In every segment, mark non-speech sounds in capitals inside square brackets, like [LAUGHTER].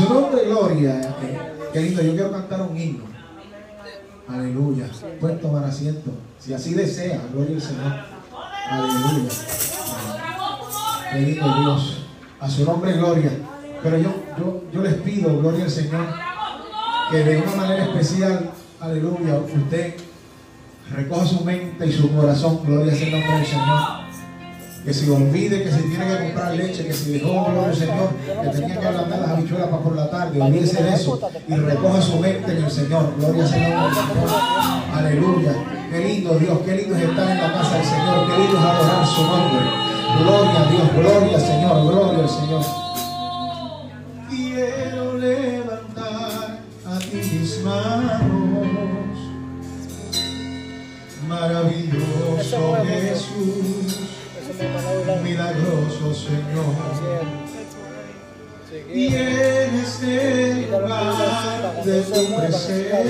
su nombre, gloria. Qué lindo, yo quiero cantar un himno. Aleluya. Pueden tomar asiento. Si así desea, gloria al Señor. Aleluya. Qué Dios. A su nombre, gloria. Pero yo, yo, yo les pido, gloria al Señor, que de una manera especial, aleluya, usted recoja su mente y su corazón, gloria al nombre del Señor que se olvide que se tiene que comprar leche, que se dejó, gloria al Señor, que tenía que ablandar las habichuelas para por la tarde, olvídese de eso y recoja su mente en el Señor, gloria al Señor, aleluya, qué lindo Dios, qué lindo es estar en la casa del Señor, qué lindo es adorar su nombre, gloria a Dios, gloria al Señor, gloria al Señor. Quiero levantar a ti mis manos, maravilloso Jesús milagroso Señor. Y en este lugar de tu presencia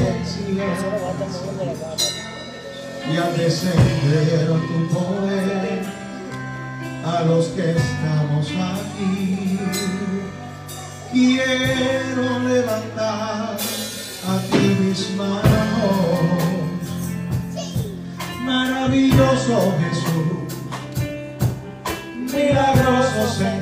y al descender tu poder a los que estamos aquí, quiero levantar a ti mis manos. Maravilloso Jesús milagroso Señor.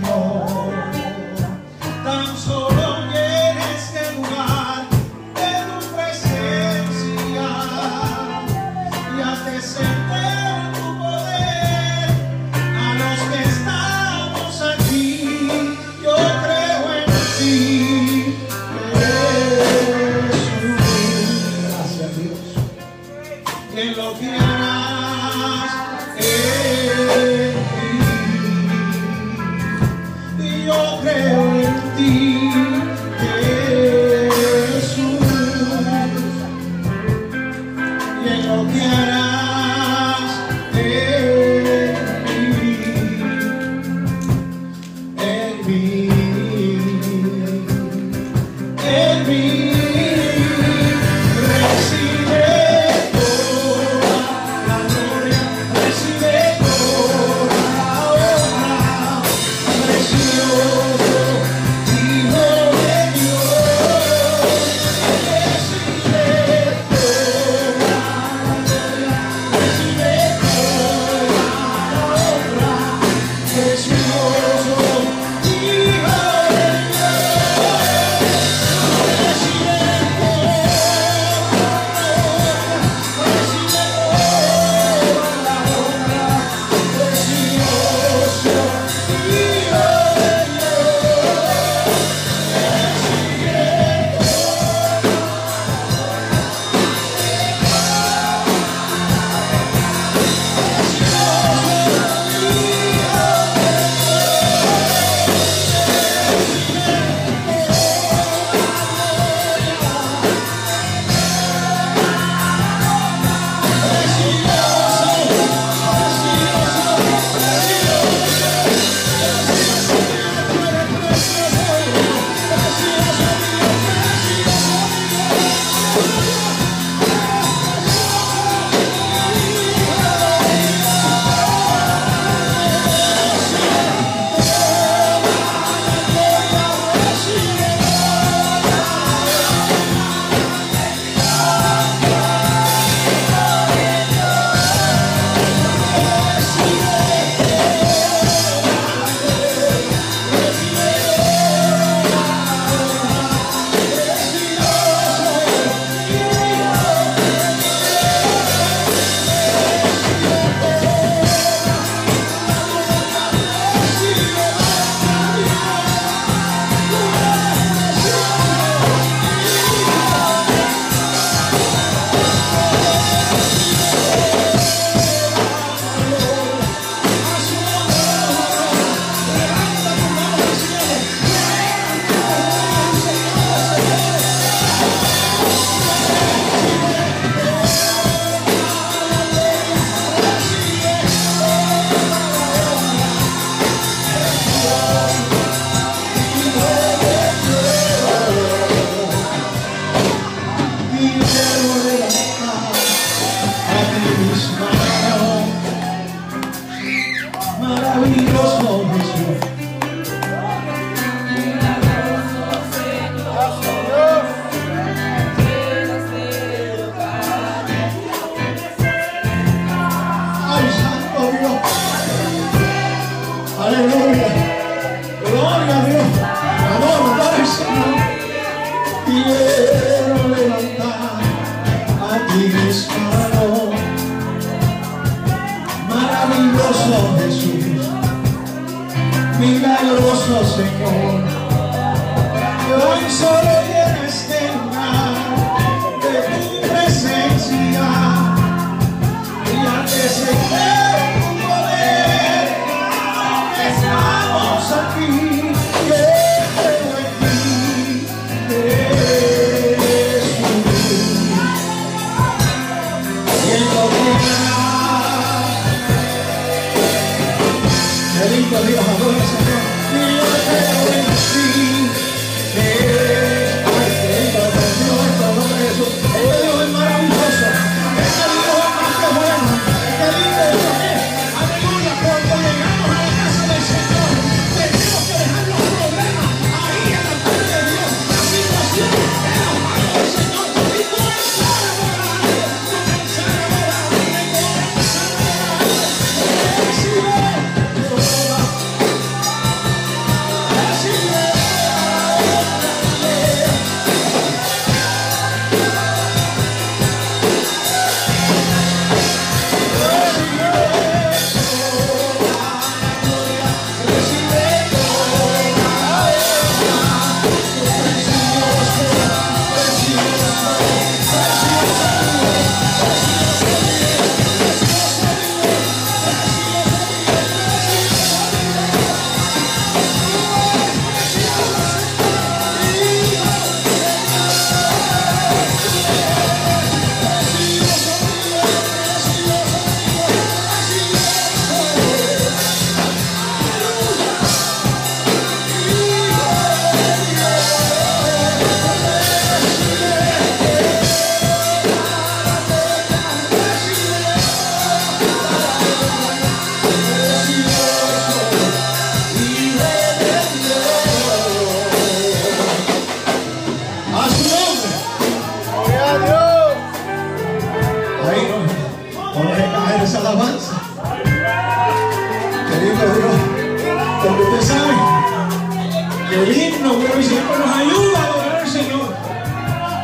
El himno, y siempre nos ayuda a adorar al Señor.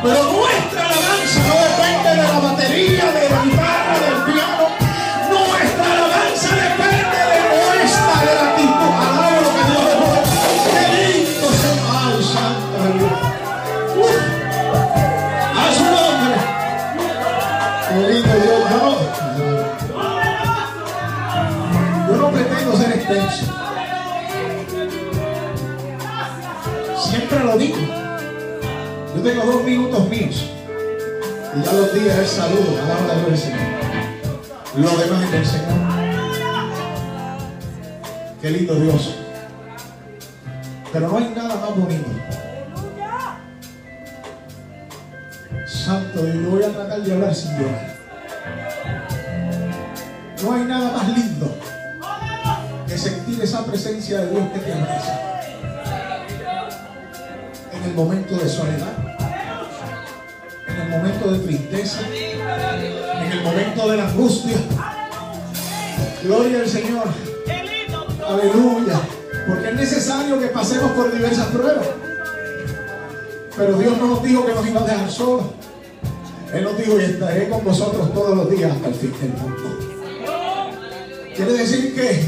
Pero nuestra Dos minutos míos. Y ya los días el saludo. Alaba la gloria Señor. Lo demás es del Señor. Qué lindo Dios. Pero no hay nada más bonito. Santo Dios, yo voy a tratar de hablar sin llorar. No hay nada más lindo que sentir esa presencia de Dios que te abraza. En el momento de soledad, momento de tristeza, en el momento de la angustia. Gloria al Señor. Aleluya. Porque es necesario que pasemos por diversas pruebas. Pero Dios no nos dijo que nos iba a dejar solos. Él nos dijo, y estaré con vosotros todos los días hasta el fin del mundo. Quiere decir que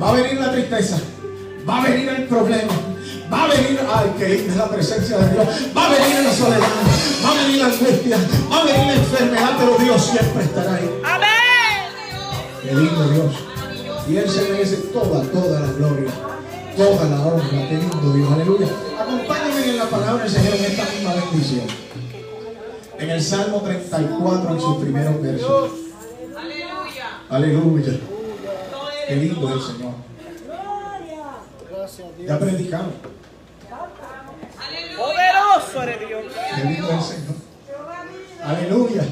va a venir la tristeza, va a venir el problema, va a venir, ay, que linda es la presencia de Dios, va a venir la soledad, va a venir la angustia, va a venir la enfermedad, pero Dios siempre estará ahí. Qué lindo Dios. Y Él se merece toda, toda la gloria, toda la honra. Qué lindo Dios. Aleluya. Acompáñenme en la palabra del Señor en esta misma bendición. En el Salmo 34, en sus primeros versos. Aleluya. Qué lindo es el Señor. Ya predicamos. Poderoso eres Señor. Aleluya.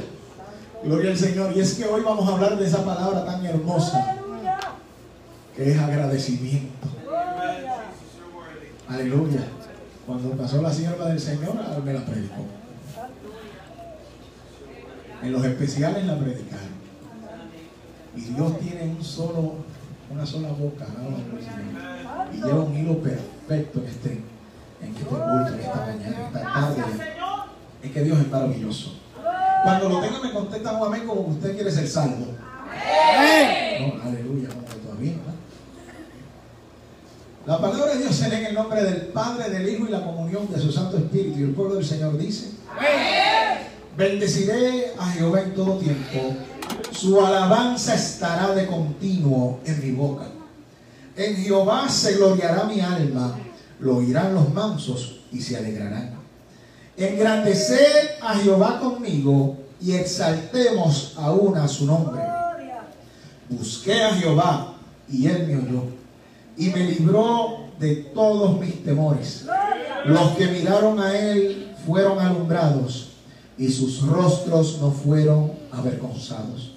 Gloria al Señor. Y es que hoy vamos a hablar de esa palabra tan hermosa que es agradecimiento. Aleluya. Cuando pasó la sierva del Señor, ah, me la predicó. En los especiales la predicaron. Y Dios tiene un solo, una sola boca. Y lleva un hilo perfecto este, en este culto, en esta mañana, en esta tarde. Es que Dios es maravilloso. Cuando lo tenga me contesta un amén como usted quiere ser salvo. No, aleluya, no, todavía, ¿verdad? La palabra de Dios se lee en el nombre del Padre, del Hijo y la comunión de su Santo Espíritu. Y el pueblo del Señor dice, bendeciré a Jehová en todo tiempo. Su alabanza estará de continuo en mi boca. En Jehová se gloriará mi alma. Lo oirán los mansos y se alegrarán. Engrandeced a Jehová conmigo y exaltemos aún a su nombre. Busqué a Jehová y él me oyó y me libró de todos mis temores. Los que miraron a él fueron alumbrados y sus rostros no fueron avergonzados.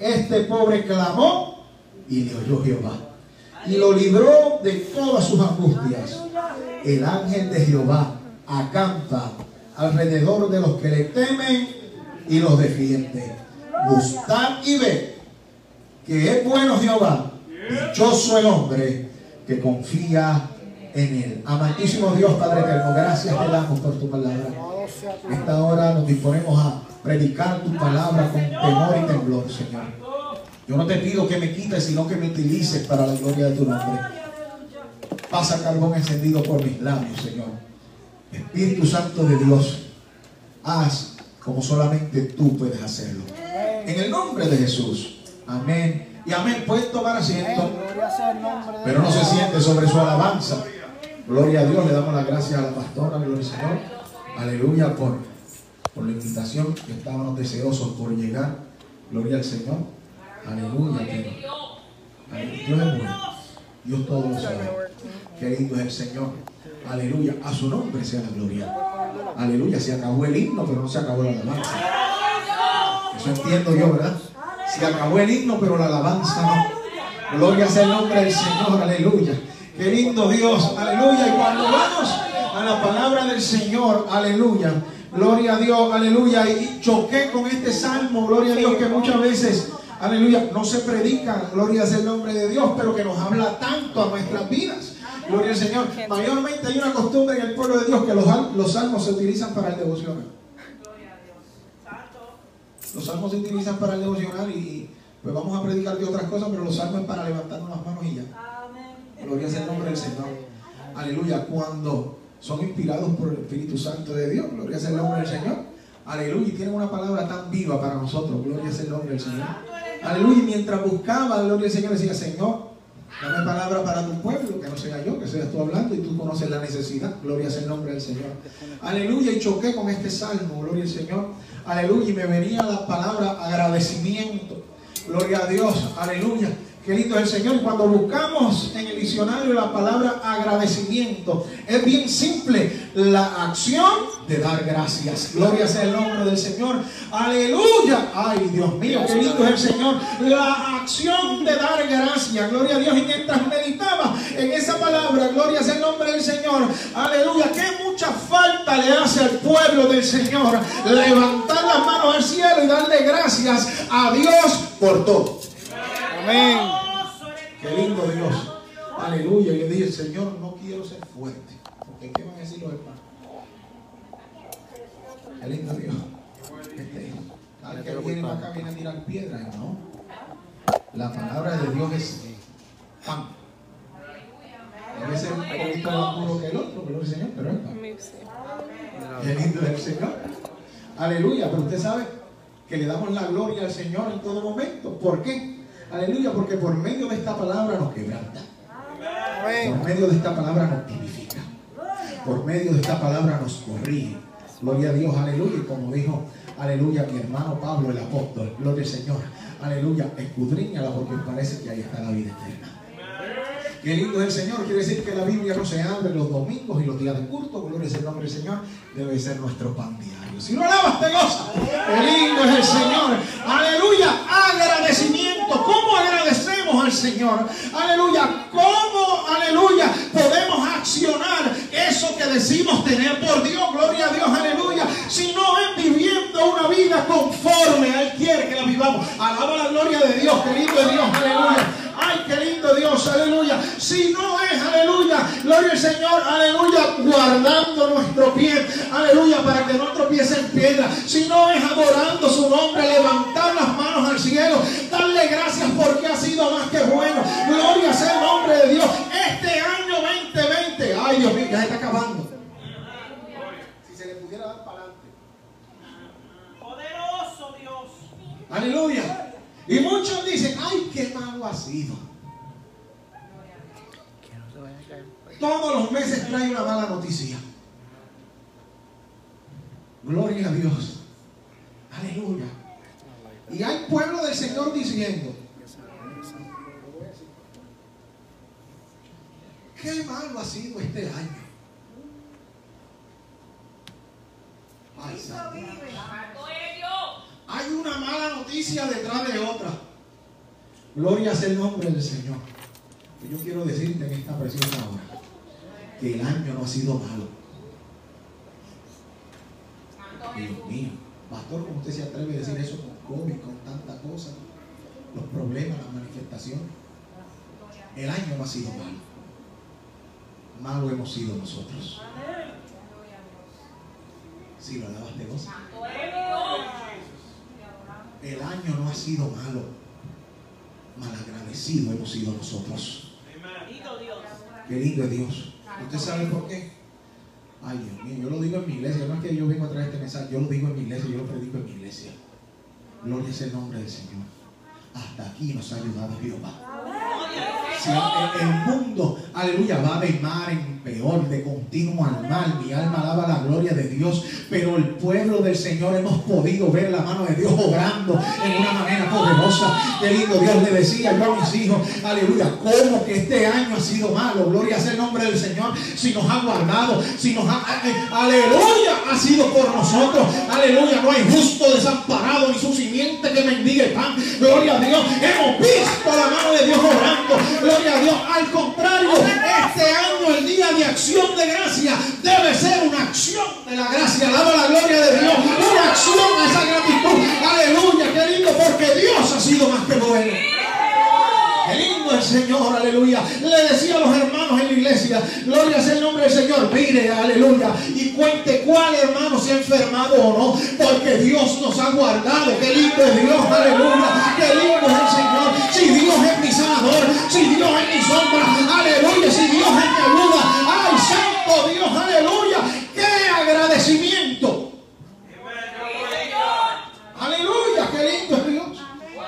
Este pobre clamó y le oyó Jehová y lo libró de todas sus angustias. El ángel de Jehová acampa alrededor de los que le temen y los defiende. Gustad y ve que es bueno Jehová Dichoso el hombre que confía en él. Amantísimo Dios, Padre eterno, gracias te damos por tu palabra. Esta hora nos disponemos a predicar tu palabra con temor y temblor, Señor. Yo no te pido que me quites, sino que me utilices para la gloria de tu nombre. Pasa carbón encendido por mis labios, Señor. Espíritu Santo de Dios, haz como solamente tú puedes hacerlo. En el nombre de Jesús. Amén y amén. Pueden tomar asiento. Pero no se siente sobre su alabanza. Gloria a Dios. Le damos las gracias a la pastora. Gloria al Señor. Aleluya por, por la invitación. Que estábamos deseosos por llegar. Gloria al Señor. Aleluya. Dios es bueno. Dios todo lo sabe. Qué lindo es el Señor. Aleluya. A su nombre sea la gloria. Aleluya. Se acabó el himno, pero no se acabó la alabanza. Eso entiendo yo, ¿verdad? Se acabó el himno, pero la alabanza no. Gloria sea el nombre del Señor, aleluya. Qué lindo Dios, aleluya. Y cuando vamos a la palabra del Señor, aleluya. Gloria a Dios, aleluya. Y choqué con este salmo, gloria a Dios, que muchas veces, aleluya, no se predica, gloria sea el nombre de Dios, pero que nos habla tanto a nuestras vidas. Gloria al Señor. Mayormente hay una costumbre en el pueblo de Dios que los, los salmos se utilizan para el devocional. Los salmos se utilizan para el devocional y pues vamos a predicar de otras cosas, pero los salmos es para levantarnos las manos y ya. Gloria sea el nombre del Señor. Aleluya. Cuando son inspirados por el Espíritu Santo de Dios, gloria sea el nombre del Señor. Aleluya. Y tienen una palabra tan viva para nosotros. Gloria sea el nombre del Señor. Aleluya. Y mientras buscaba, gloria al Señor, decía, Señor, dame palabra para tu pueblo, que no sea yo, que seas tú hablando y tú conoces la necesidad. Gloria sea el nombre del Señor. Aleluya. Y choqué con este salmo, gloria al Señor. Aleluya. Y me venía la palabra agradecimiento. Gloria a Dios. Aleluya. Es el Señor. Cuando buscamos en el diccionario la palabra agradecimiento, es bien simple. La acción de dar gracias. Gloria sea el nombre del Señor. Aleluya. Ay, Dios mío, qué lindo es el Señor. La acción de dar gracias. Gloria a Dios. Y mientras meditaba en esa palabra, gloria sea el nombre del Señor. Aleluya. Qué mucha falta le hace al pueblo del Señor levantar las manos al cielo y darle gracias a Dios por todo. Amén. Qué lindo Dios. Aleluya. Y le dije, Señor, no quiero ser fuerte. Porque ¿qué van a decir los hermanos? Qué lindo Dios. Este, al que viene acá viene a tirar piedras, ¿no? La palabra de Dios es pan. Debe ser un poquito más puro que el otro, pero el Señor, pero es pan. Qué lindo es el Señor. Aleluya. Pero usted sabe que le damos la gloria al Señor en todo momento. ¿Por qué? Aleluya, porque por medio de esta palabra nos quebranta. Por medio de esta palabra nos vivifica. Por medio de esta palabra nos corrige. Gloria a Dios, aleluya. Y como dijo, aleluya, mi hermano Pablo, el apóstol, gloria al Señor. Aleluya, escudriñala porque parece que ahí está la vida eterna. Qué lindo es el Señor. Quiere decir que la Biblia no se abre los domingos y los días de culto. Gloria es el nombre del Señor. Debe ser nuestro pan diario. Si lo alabas, te goza. Qué lindo es el Señor. Aleluya. Agradecimiento. ¿Cómo agradecemos al Señor? Aleluya. ¿Cómo, aleluya, podemos accionar eso que decimos tener por Dios? Gloria a Dios. Aleluya. Si no es viviendo una vida conforme a Él quiere que la vivamos. Alaba la gloria de Dios. Es Dios. Aleluya. Ay, qué lindo Dios, aleluya. Si no es, aleluya, gloria al Señor, aleluya, guardando nuestro pie, aleluya, para que nuestro pie se en piedra. Si no es adorando su nombre, levantar las manos al cielo, darle gracias porque ha sido más que bueno. Gloria sea el nombre de Dios. Este año 2020, ay Dios mío, ya se está acabando. Si se le pudiera dar para adelante. Poderoso Dios. Aleluya. Y muchos dicen, ay, qué Todos los meses trae una mala noticia. Gloria a Dios. Aleluya. Y hay pueblo del Señor diciendo, qué malo ha sido este año. Ay. Hay una mala noticia detrás de otra. Gloria sea el nombre del Señor. Yo quiero decirte en esta preciosa hora que el año no ha sido malo. Dios mío, pastor, ¿cómo usted se atreve a decir eso con COVID, con tanta cosa? Los problemas, las manifestaciones. El año no ha sido malo. Malo hemos sido nosotros. Si lo alabas de gozo. El año no ha sido malo. Malagradecido hemos sido nosotros. Qué lindo es Dios. ¿Usted sabe por qué? Ay, Dios mío, yo lo digo en mi iglesia. No es que yo vengo a traer este mensaje, yo lo digo en mi iglesia, yo lo predico en mi iglesia. Gloria es el nombre del Señor. Hasta aquí nos ha ayudado Jehová. Si el, el mundo, aleluya, va de mar en peor, de continuo al mal. Mi alma alaba la gloria de Dios. Pero el pueblo del Señor hemos podido ver la mano de Dios obrando en una manera poderosa. Qué lindo Dios le decía yo a mis hijos, aleluya, cómo que este año ha sido malo. Gloria sea el nombre del Señor. Si nos ha guardado, si nos ha, eh, eh, aleluya, ha sido por nosotros. Aleluya, no hay justo desamparado ni su simiente que mendigue pan. Gloria a Dios. Hemos visto la mano de Dios obrando. Gloria a Dios. Al contrario, este año, el día de acción de gracia, debe ser una acción de la gracia. Alaba la gloria de Dios. Una acción a esa gratitud. Aleluya, qué lindo, porque Dios ha sido más que bueno. El Señor, aleluya. Le decía a los hermanos en la iglesia, gloria sea el nombre del Señor. Mire, aleluya. Y cuente cuál hermano se ha enfermado o no, porque Dios nos ha guardado. Qué lindo es Dios, aleluya. Qué lindo es el Señor. Si Dios es mi sanador, si Dios es mi sombra, aleluya. Si Dios es mi ayuda, ay, santo Dios, aleluya. Qué agradecimiento. Aleluya, qué lindo es Dios.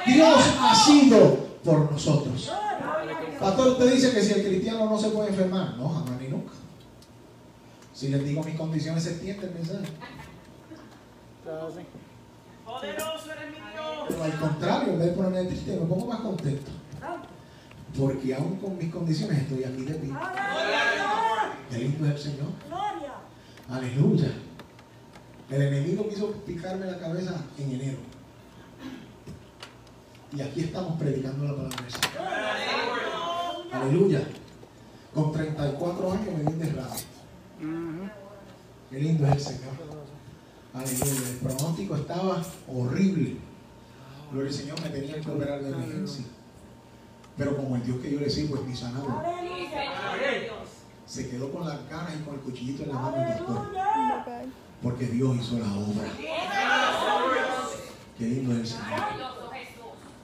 Dios ha sido por nosotros. Pastor, usted dice que si el cristiano no se puede enfermar. No, jamás ni nunca. Si les digo mis condiciones, se entiende el mensaje. Poderoso eres mi Dios. Pero al contrario, en vez de ponerme triste, me pongo más contento. Porque aún con mis condiciones estoy aquí de pie. Qué lindo es el Señor. Aleluya. El enemigo quiso picarme la cabeza en enero. Y aquí estamos predicando la palabra del Señor. Aleluya. Con 34 años me di un derrame. Qué lindo es el Señor. Aleluya. El pronóstico estaba horrible. Gloria al Señor, me tenía que operar de emergencia. Pero como el Dios que yo le sirvo es mi sanador, se quedó con las ganas y con el cuchillito en la mano del doctor. Porque Dios hizo la obra. Qué lindo es el Señor.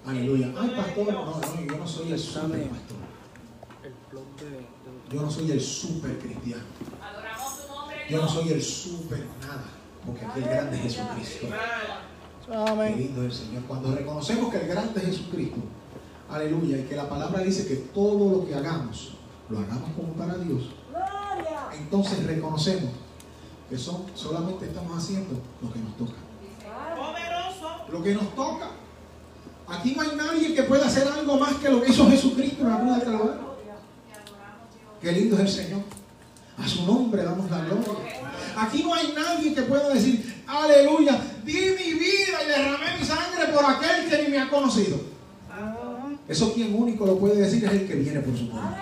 Aleluya. Ay, pastor, no, no, yo no soy el super pastor. Yo no soy el super cristiano. Yo no soy el super nada. Porque aquí el grande es Jesucristo. Qué lindo es el Señor. Cuando reconocemos que el grande es Jesucristo, aleluya, y que la palabra dice que todo lo que hagamos, lo hagamos como para Dios, entonces reconocemos que son, solamente estamos haciendo lo que nos toca. Poderoso. Lo que nos toca. Aquí no hay nadie que pueda hacer algo más que lo que hizo Jesucristo en la cruz del Calvario. Qué lindo es el Señor. A su nombre damos la gloria. Aquí no hay nadie que pueda decir, aleluya, di mi vida y derramé mi sangre por aquel que ni me ha conocido. Eso quien único lo puede decir es el que viene por su nombre.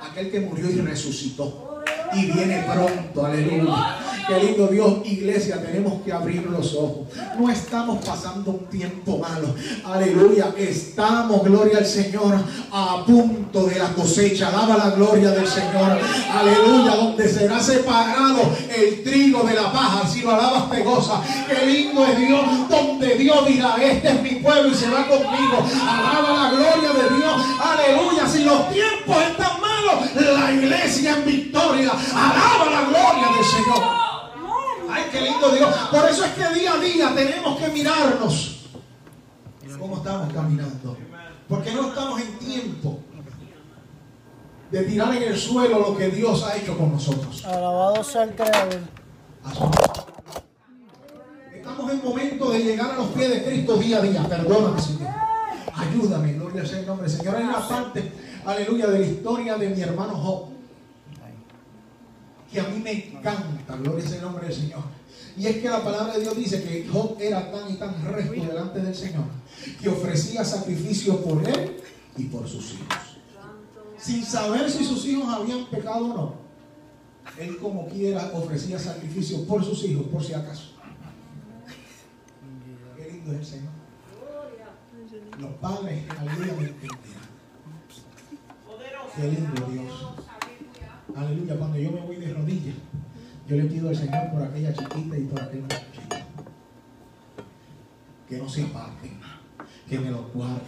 Aquel que murió y resucitó. Y viene pronto, aleluya. Qué lindo Dios, iglesia, tenemos que abrir los ojos. No estamos pasando un tiempo malo. Aleluya. Estamos, gloria al Señor, a punto de la cosecha. Daba la gloria del Señor. Aleluya. Donde será separado el trigo de la paja. Si lo alabas, pegosa. Qué lindo es Dios. Donde Dios dirá, este es mi pueblo y se va conmigo. Alaba la gloria de Dios. Aleluya. Si los tiempos están malos, la iglesia en victoria. Alaba la gloria del Señor. Ay, qué lindo Dios. Por eso es que día a día tenemos que mirarnos. ¿Cómo estamos caminando? Porque no estamos en tiempo de tirar en el suelo lo que Dios ha hecho con nosotros. Alabado sea el Creador. Estamos en momento de llegar a los pies de Cristo día a día. Perdóname, Señor. Ayúdame, gloria sea el nombre. Señor, hay una parte, aleluya, de la historia de mi hermano Job que a mí me encanta, gloria sea el nombre del Señor. Y es que la palabra de Dios dice que Job era tan y tan recto delante del Señor que ofrecía sacrificio por él y por sus hijos. Sin saber si sus hijos habían pecado o no. Él como quiera ofrecía sacrificio por sus hijos, por si acaso. Qué lindo es el Señor. Los padres, aleluya, me entenderán. Qué lindo Dios. Aleluya, cuando yo me voy de rodillas, yo le pido al Señor por aquella chiquita y por aquel chiquito. Que no se aparten, que me los guarden,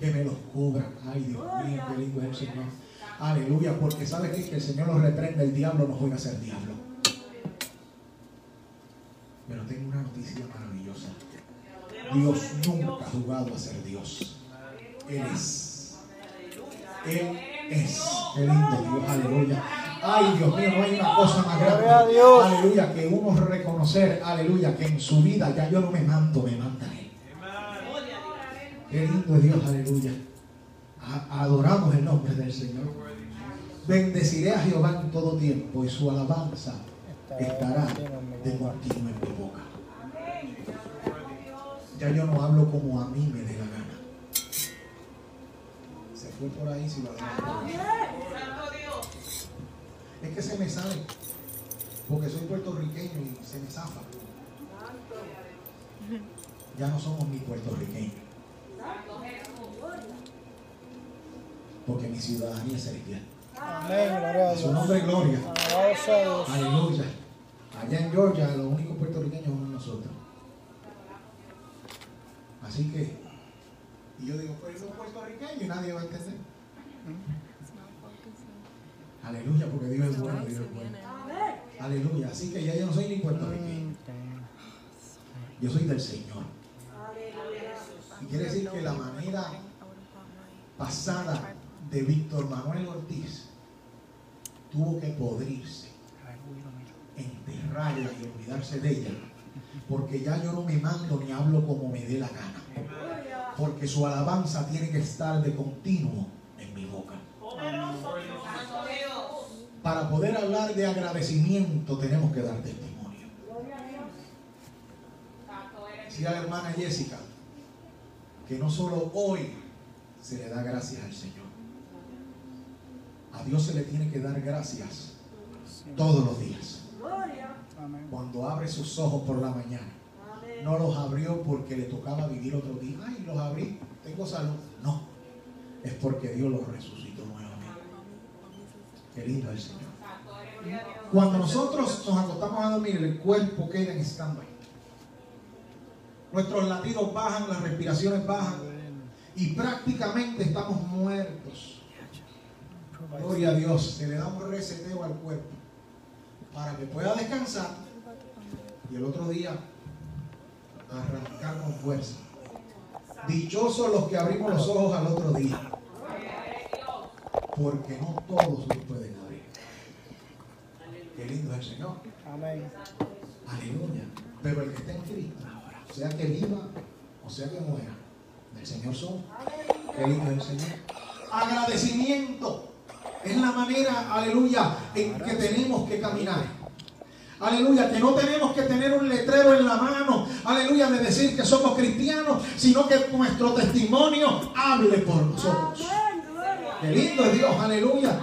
que me los cubran. Ay, Dios mío, qué lindo es el Señor. Aleluya, porque sabe qué? que el Señor los reprende, el diablo no juega a ser diablo. Pero tengo una noticia maravillosa. Dios nunca ha jugado a ser Dios. Él es. Él es. Qué lindo Dios, aleluya. Ay, Dios mío, no hay una cosa más grande. Aleluya, que uno reconocer, aleluya, que en su vida ya yo no me mando, me manda Él. Qué lindo es Dios, aleluya. A- Adoramos el nombre del Señor. Bendeciré a Jehová en todo tiempo y su alabanza estará de continuo en mi boca. Ya yo no hablo como a mí me dé la fue por ahí si lo. Es que se me sale. Porque soy puertorriqueño y se me zafa. Ya no somos ni puertorriqueños. Porque mi ciudadanía es celestial. Amén, gloria su nombre, gloria. Sea Dios. Aleluya. Allá en Georgia, los únicos puertorriqueños somos nosotros. Así que, y yo digo, pues soy puertorriqueño y nadie va a entender. Aleluya, porque Dios es bueno, Dios es bueno. Aleluya. Así que ya yo no soy ni puertorriqueño. Yo soy del Señor. Y quiere decir que la manera pasada de Víctor Manuel Ortiz tuvo que podrirse, enterrarla y olvidarse de ella. Porque ya yo no me mando ni hablo como me dé la gana. Porque su alabanza tiene que estar de continuo en mi boca. Para poder hablar de agradecimiento tenemos que dar testimonio. Decía la hermana Jessica que no solo hoy se le da gracias al Señor. A Dios se le tiene que dar gracias todos los días. Cuando abre sus ojos por la mañana. No los abrió porque le tocaba vivir otro día. Ay, los abrí, tengo salud. No, es porque Dios los resucitó nuevamente. Qué lindo el Señor. Cuando nosotros nos acostamos a dormir, el cuerpo queda en stand-by. Nuestros latidos bajan, las respiraciones bajan y prácticamente estamos muertos. Gloria a Dios, se le da un reseteo al cuerpo para que pueda descansar y el otro día arrancar con fuerza. Dichosos los que abrimos los ojos al otro día, porque no todos los pueden abrir. Qué lindo es el Señor. Amén. Aleluya. Pero el que está en Cristo, sea que viva o sea que muera, del Señor son. Qué lindo es el Señor. Agradecimiento es la manera, aleluya, en que tenemos que caminar. Aleluya, que no tenemos que tener un letrero en la mano, aleluya, de decir que somos cristianos, sino que nuestro testimonio hable por nosotros. Qué lindo es Dios, aleluya.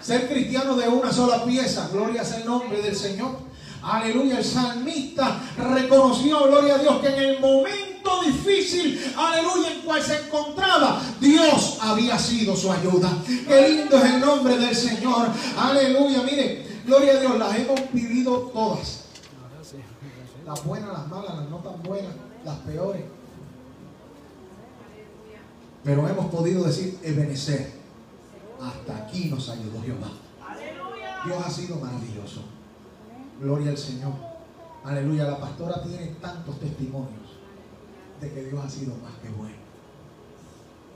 Ser cristiano de una sola pieza, gloria sea el nombre del Señor. Aleluya, el salmista reconoció, gloria a Dios, que en el momento difícil, aleluya, en cual se encontraba, Dios había sido su ayuda. Qué lindo es el nombre del Señor. Aleluya, mire, gloria a Dios, las hemos vivido todas. Las buenas, las malas, las no tan buenas, las peores. Pero hemos podido decir, Ebenecer, hasta aquí nos ayudó Jehová. Dios ha sido maravilloso. Gloria al Señor. Aleluya. La pastora tiene tantos testimonios de que Dios ha sido más que bueno.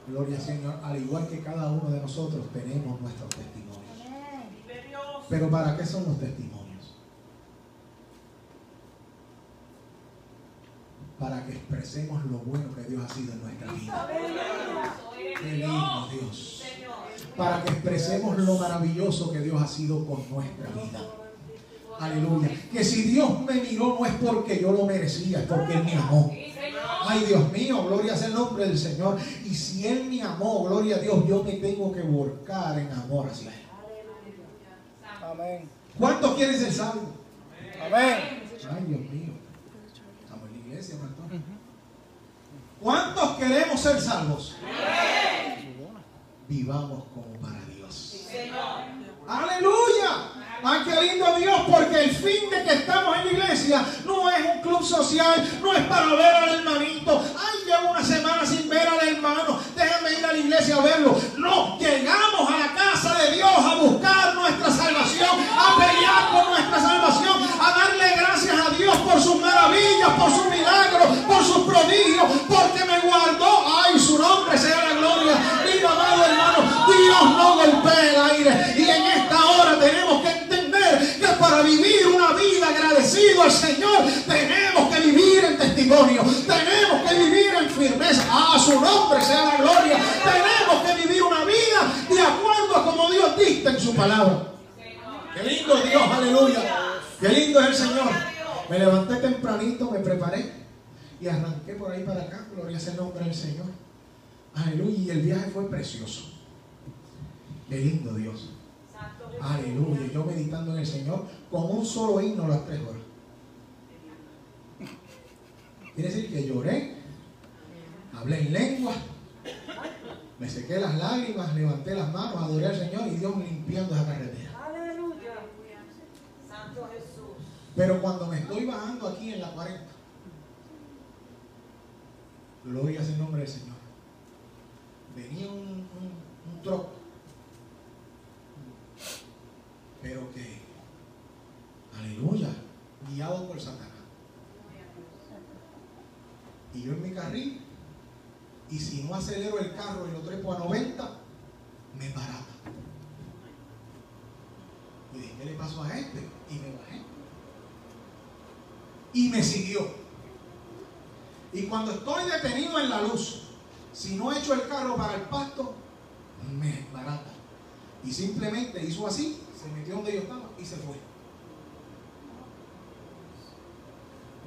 Gloria al Señor. Al igual que cada uno de nosotros tenemos nuestros testimonios. Pero ¿para qué son los testimonios? Para que expresemos lo bueno que Dios ha sido en nuestra vida. Qué lindo Dios. Para que expresemos lo maravilloso que Dios ha sido con nuestra vida. Aleluya. Que si Dios me miró no es porque yo lo merecía, es porque Él me amó. Ay Dios mío, gloria sea el nombre del Señor. Y si Él me amó, gloria a Dios, yo me tengo que volcar en amor hacia Él. Amén. ¿Cuántos quieren ser salvos? Amén. Ay Dios mío. Estamos en la iglesia, pastor. ¿Cuántos queremos ser salvos? Vivamos como para Dios. Aleluya. Ay, qué lindo Dios, porque el fin de que estamos en la iglesia no es un club social, no es para ver al hermanito. Ay, llevo una semana sin ver al hermano, déjame ir a la iglesia a verlo. No, llegamos a la casa de Dios a buscar nuestra salvación, a pelear por nuestra salvación, a darle gracias a Dios por sus maravillas, por sus milagros, por sus prodigios, porque me guardó. Ay, su nombre sea la gloria. Mira, amado hermano, Dios no golpea el aire. Y en esta hora tenemos que que para vivir una vida agradecido al Señor, tenemos que vivir en testimonio, tenemos que vivir en firmeza. A su nombre sea la gloria. Tenemos que vivir una vida de acuerdo a como Dios dicta en su palabra. Qué lindo Dios, aleluya. Qué lindo es el Señor. Me levanté tempranito, me preparé y arranqué por ahí para acá. Gloria sea el nombre del Señor. Aleluya. Y el viaje fue precioso. Qué lindo Dios. Aleluya. Yo meditando en el Señor con un solo himno las tres horas. Quiere decir que lloré, hablé en lengua, me sequé las lágrimas, levanté las manos, adoré al Señor y Dios limpiando esa carretera. Aleluya. Santo Jesús. Pero cuando me estoy bajando aquí en la 40, gloria sea el nombre del Señor. Venía un, un, un troc, pero que, aleluya, guiado por Satanás. Y yo en mi carril, y si no acelero el carro y lo trepo a 90, me barata. Y dije, ¿qué le pasó a este? Y me bajé y me siguió. Y cuando estoy detenido en la luz, si no echo el carro para el pasto, me barata. Y simplemente hizo así, se metió donde yo estaba y se fue.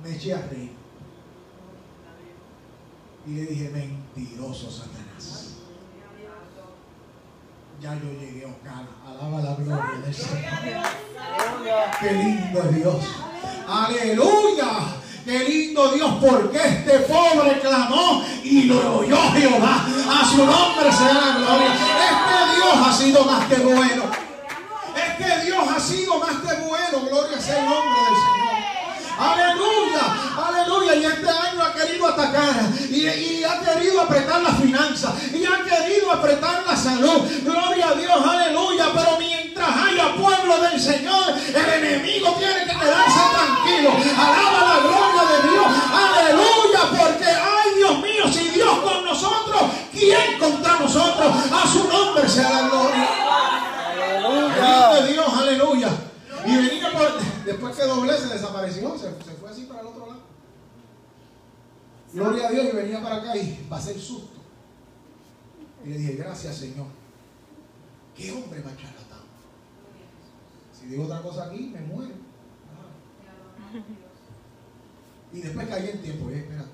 Me eché a reír. Y le dije, mentiroso Satanás. Ya yo llegué a Ocala. Alaba la gloria del Señor. Qué lindo es Dios. Aleluya. Qué lindo Dios, porque este pobre clamó y lo oyó Jehová. A su nombre sea la gloria. Este Dios ha sido más que bueno. Es que Dios ha sido más que bueno. Gloria sea el nombre del Señor. Aleluya, aleluya. Y este año ha querido atacar y, ha querido apretar las finanzas y ha querido apretar la salud. Gloria a Dios, aleluya. Pero mientras haya pueblo del Señor, el enemigo tiene que quedarse tranquilo. Alaba la gloria de Dios, aleluya. Porque, ay Dios mío, si Dios con nosotros, ¿quién contra nosotros? A su nombre sea la gloria. Bendito Dios, aleluya. Y venía por, después que doblé se desapareció, se, se fue así para el otro lado. Gloria a Dios y venía para acá y pasé el susto. Y le dije, gracias Señor. ¿Qué hombre más charlatán? Si digo otra cosa aquí, me muero. Y después caí en tiempo, y espérate.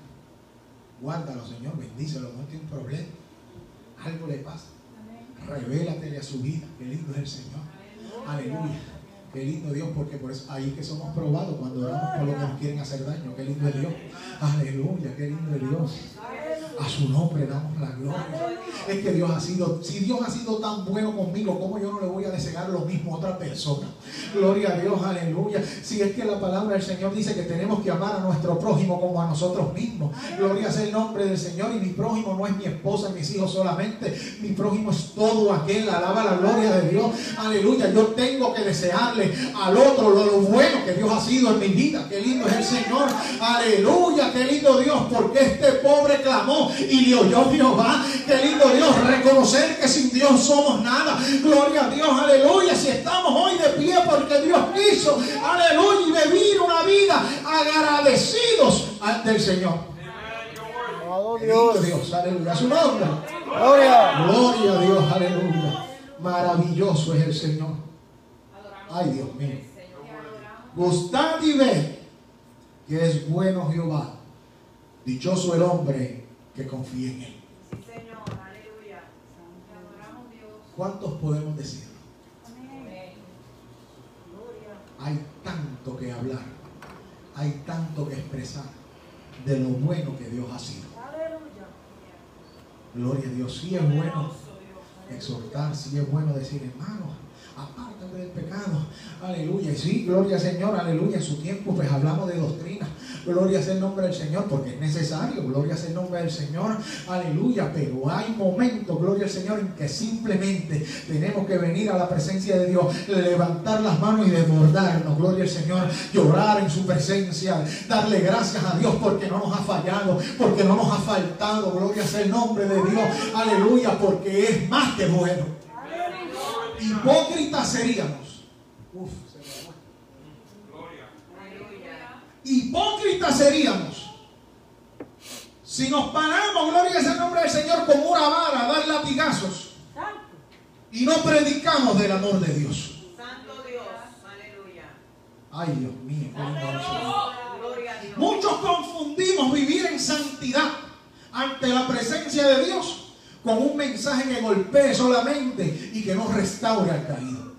Guárdalo, Señor, bendícelo, no tiene un problema. Algo le pasa. Revélatele a su vida, qué lindo es el Señor. Aleluya. Qué lindo Dios, porque por eso ahí es que somos probados cuando oramos por lo que nos quieren hacer daño. Qué lindo es Dios. Aleluya, qué lindo es Dios. A su nombre damos la gloria. Es que Dios ha sido, si Dios ha sido tan bueno conmigo, ¿cómo yo no le voy a desear lo mismo a otra persona? Gloria a Dios, aleluya. Si es que la palabra del Señor dice que tenemos que amar a nuestro prójimo como a nosotros mismos. Gloria sea el nombre del Señor. Y mi prójimo no es mi esposa, mis hijos solamente. Mi prójimo es todo aquel. Alaba la gloria de Dios. Aleluya. Yo tengo que desearle al otro lo, lo bueno que Dios ha sido en mi vida. Qué lindo es el Señor. Aleluya. Qué lindo Dios. Porque este pobre clamó y le oyó Jehová. Qué lindo Dios. Reconocer que sin Dios somos nada. Gloria a Dios. Aleluya. Si estamos hoy de pie porque Dios quiso. Aleluya. Y vivir una vida agradecidos del Señor. Dios. Dios. Aleluya. Su nombre. Gloria. Gloria a Dios. Aleluya. Maravilloso es el Señor. Ay, Dios mío. Gustad y ved que es bueno Jehová. Dichoso el hombre que confía en él. Sí, Señor. Aleluya. ¿Cuántos podemos decirlo? Hay tanto que hablar. Hay tanto que expresar de lo bueno que Dios ha sido. Aleluya. Gloria a Dios. Sí es bueno exhortar, sí es bueno decir, hermano, apártate del pecado. Aleluya. Y sí, gloria al Señor, aleluya. En su tiempo, pues hablamos de doctrina. Gloria sea el nombre del Señor, porque es necesario. Gloria sea el nombre del Señor. Aleluya. Pero hay momentos, gloria al Señor, en que simplemente tenemos que venir a la presencia de Dios, levantar las manos y desbordarnos. Gloria al Señor. Llorar en su presencia. Darle gracias a Dios porque no nos ha fallado, porque no nos ha faltado. Gloria sea el nombre de Dios. Aleluya. Porque es más que bueno. Hipócritas seríamos. Uf, se me fue. Aleluya. Hipócritas seríamos. Si nos paramos, gloria sea el nombre del Señor, como una vara a dar latigazos y no predicamos del amor de Dios. Santo Dios. Aleluya. Ay, Dios mío, es Dios. Muchos confundimos vivir en santidad ante la presencia de Dios con un mensaje que golpee solamente y que no restaure al caído.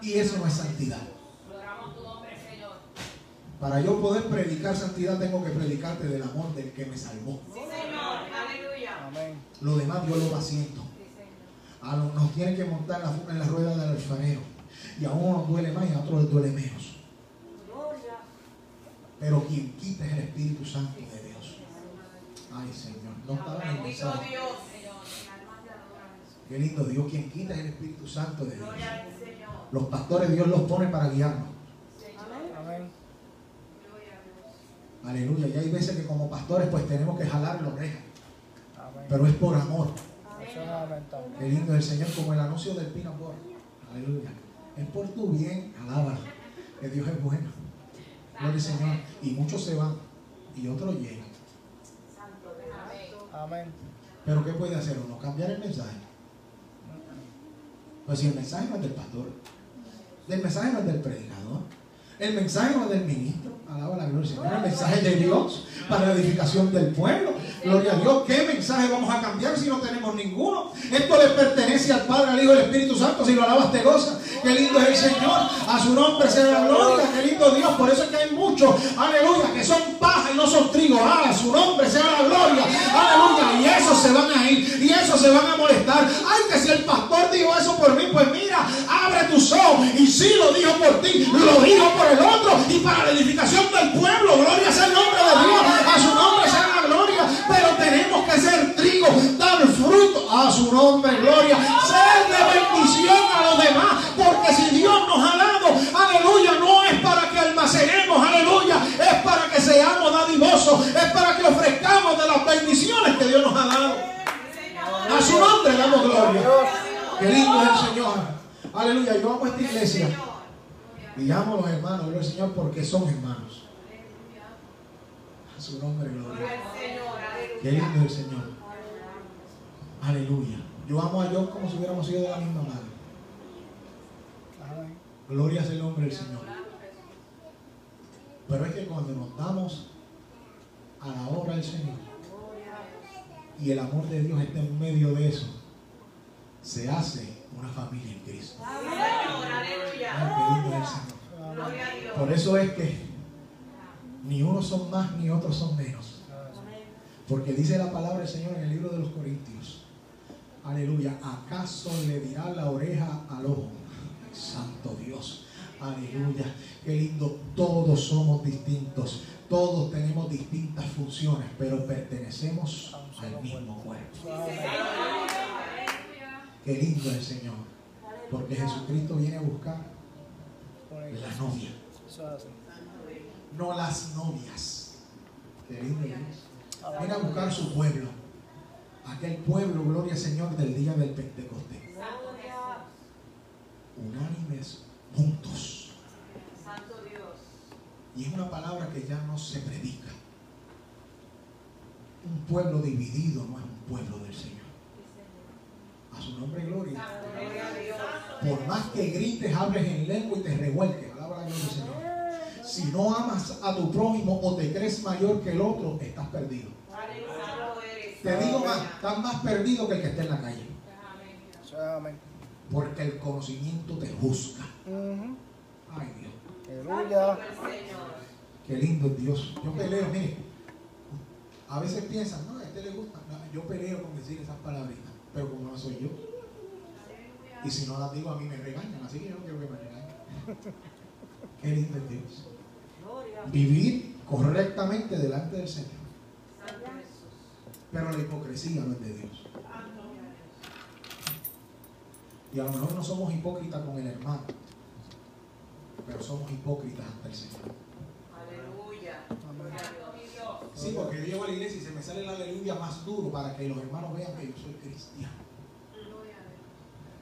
Y eso no es santidad. Adoramos tu nombre, Señor. Para yo poder predicar santidad tengo que predicarte del amor del que me salvó. Sí, Señor. Aleluya. Amén. Lo demás Dios lo va haciendo. A lo- nos tienen que montar en la, en la rueda del alfarero. Y a uno nos duele más y a otros les duele menos. Gloria. Pero quien quita es el Espíritu Santo de Dios. Ay, Señor. No estaba en el Bendito mensaje. Dios. Qué lindo Dios. Quien quita es el Espíritu Santo de Dios. Los pastores Dios los pone para guiarnos. Amén. Amén. Gloria a Dios. Aleluya. Y hay veces que como pastores pues tenemos que jalar la oreja. Amén. Pero es por amor. Qué lindo el Señor, como el anuncio del Pino. Aleluya. Es por tu bien, alábalo. Que Dios es bueno. Gloria al Señor. Y muchos se van y otros llegan. Amén. Pero ¿qué puede hacer uno? Cambiar el mensaje. Pues si el mensaje no es del pastor, el mensaje no es del predicador, el mensaje no del ministro, alaba la gloria el mensaje de Dios para la edificación del pueblo. Gloria a Dios, ¿qué mensaje vamos a cambiar si no tenemos ninguno? Esto le pertenece al Padre, al Hijo y al Espíritu Santo, si lo alabas te goza. Qué lindo es el Señor, a su nombre sea la gloria, qué lindo Dios, por eso es que hay muchos, aleluya, que son paja y no son trigo, ah, a su nombre sea la gloria, aleluya, y esos se van a ir, y esos se van a molestar. Ay, que si el pastor dijo eso por mí, pues mira, abre tus ojos, y si lo dijo por ti, lo dijo por el otro, y para la edificación del pueblo, gloria sea el nombre de Dios, a su nombre pero tenemos que ser trigo, dar fruto, a su nombre, gloria, ser de bendición a los demás, porque si Dios nos ha dado, aleluya, no es para que almacenemos, aleluya, es para que seamos dadivosos, es para que ofrezcamos de las bendiciones que Dios nos ha dado. A su nombre damos gloria. Qué lindo es el Señor. Aleluya, yo amo esta iglesia. Y amo a los hermanos, gloria Señor, porque son hermanos. Su nombre, gloria. Qué lindo es el Señor. Aleluya. Yo amo a Dios como si hubiéramos sido de la misma madre. Gloria sea el nombre del Señor. Pero es que cuando nos damos a la obra del Señor y el amor de Dios está en medio de eso, se hace una familia en Cristo. Ay, qué lindo es el Señor. Por eso es que ni unos son más ni otros son menos. Porque dice la palabra del Señor en el libro de los Corintios. Aleluya. ¿Acaso le dirá la oreja al ojo? Santo Dios. Aleluya. Qué lindo. Todos somos distintos. Todos tenemos distintas funciones, pero pertenecemos al mismo cuerpo. Qué lindo el Señor. Porque Jesucristo viene a buscar la novia. No las novias. Viene a buscar su pueblo. Aquel pueblo, gloria al Señor, del día del Pentecostés. Unánimes, juntos. Santo Dios. Y es una palabra que ya no se predica. Un pueblo dividido no es un pueblo del Señor. A su nombre, gloria. Por más que grites, hables en lengua y te revuelques. Alaba la gloria del Señor. Si no amas a tu prójimo o te crees mayor que el otro, estás perdido. Te digo más, estás más perdido que el que está en la calle. Porque el conocimiento te juzga. Ay Dios, Aleluya. Qué lindo es Dios. Yo peleo, mire. A veces piensan, no, a este le gusta. No, yo peleo con decir esas palabritas, pero como no soy yo. Y si no las digo, a mí me regañan. Así que yo no quiero que me regañen. [LAUGHS] Qué lindo es Dios. Vivir correctamente delante del Señor. Pero la hipocresía no es de Dios. Y a lo mejor no somos hipócritas con el hermano, pero somos hipócritas ante el Señor. Aleluya. Sí, porque yo llego a la iglesia y se me sale la aleluya más duro para que los hermanos vean que yo soy cristiano.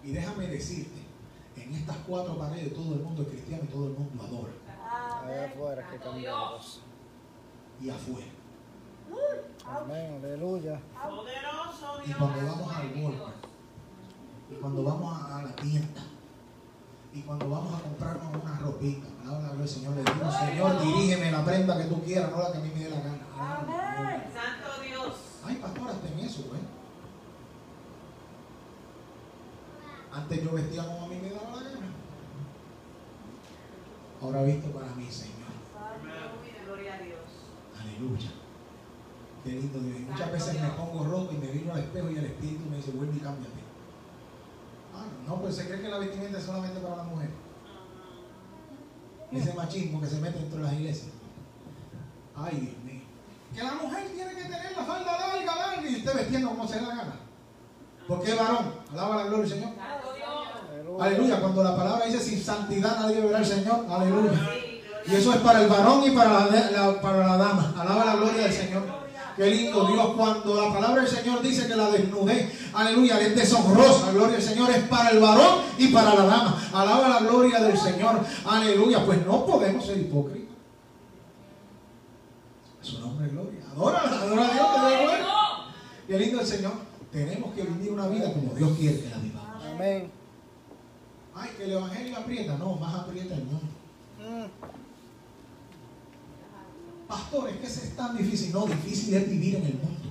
Y déjame decirte, en estas cuatro paredes todo el mundo es cristiano y todo el mundo adora. Allá afuera que cambia la cosa. Y afuera. Amén. Aleluya. Poderoso Y cuando vamos al golpe, y cuando vamos a, a la tienda, y cuando vamos a comprarnos una ropita, palabra del Señor, le digo, Señor, dirígeme la prenda que tú quieras, no la que a mí me dé la gana. Santo Dios. Ay, pastor, hasta en eso, güey. Antes yo vestía como a mí me daba. Ahora visto para mí, Señor. Gloria a Dios. Aleluya. Qué lindo Dios. Muchas veces me pongo rojo y me vino al espejo y el espíritu me dice, vuelve y cámbiate. Ah, no, pues se cree que la vestimenta es solamente para la mujer. Ese machismo que se mete dentro de las iglesias. Ay, Dios mío. Que la mujer tiene que tener la falda larga, larga y usted vestiendo como se le da gana. Porque es varón. Alaba la gloria Señor. Aleluya. Cuando la palabra dice sin santidad nadie verá al Señor. Aleluya. Y eso es para el varón y para la, la- para la dama. Alaba la gloria del Señor. Qué lindo Dios cuando la palabra del Señor dice que la desnudez, aleluya, es deshonrosa. Gloria del Señor es para el varón y para la dama. Alaba la gloria del Señor. Aleluya. Pues no podemos ser hipócritas. A su nombre gloria. Adora, adora a Dios. que. Qué lindo el Señor. Tenemos que vivir una vida como Dios quiere que la vivamos. Amén. Ay, que el evangelio aprieta. No, más aprieta el mundo. Mm. Pastor, es que es tan difícil. No, difícil es vivir en el mundo.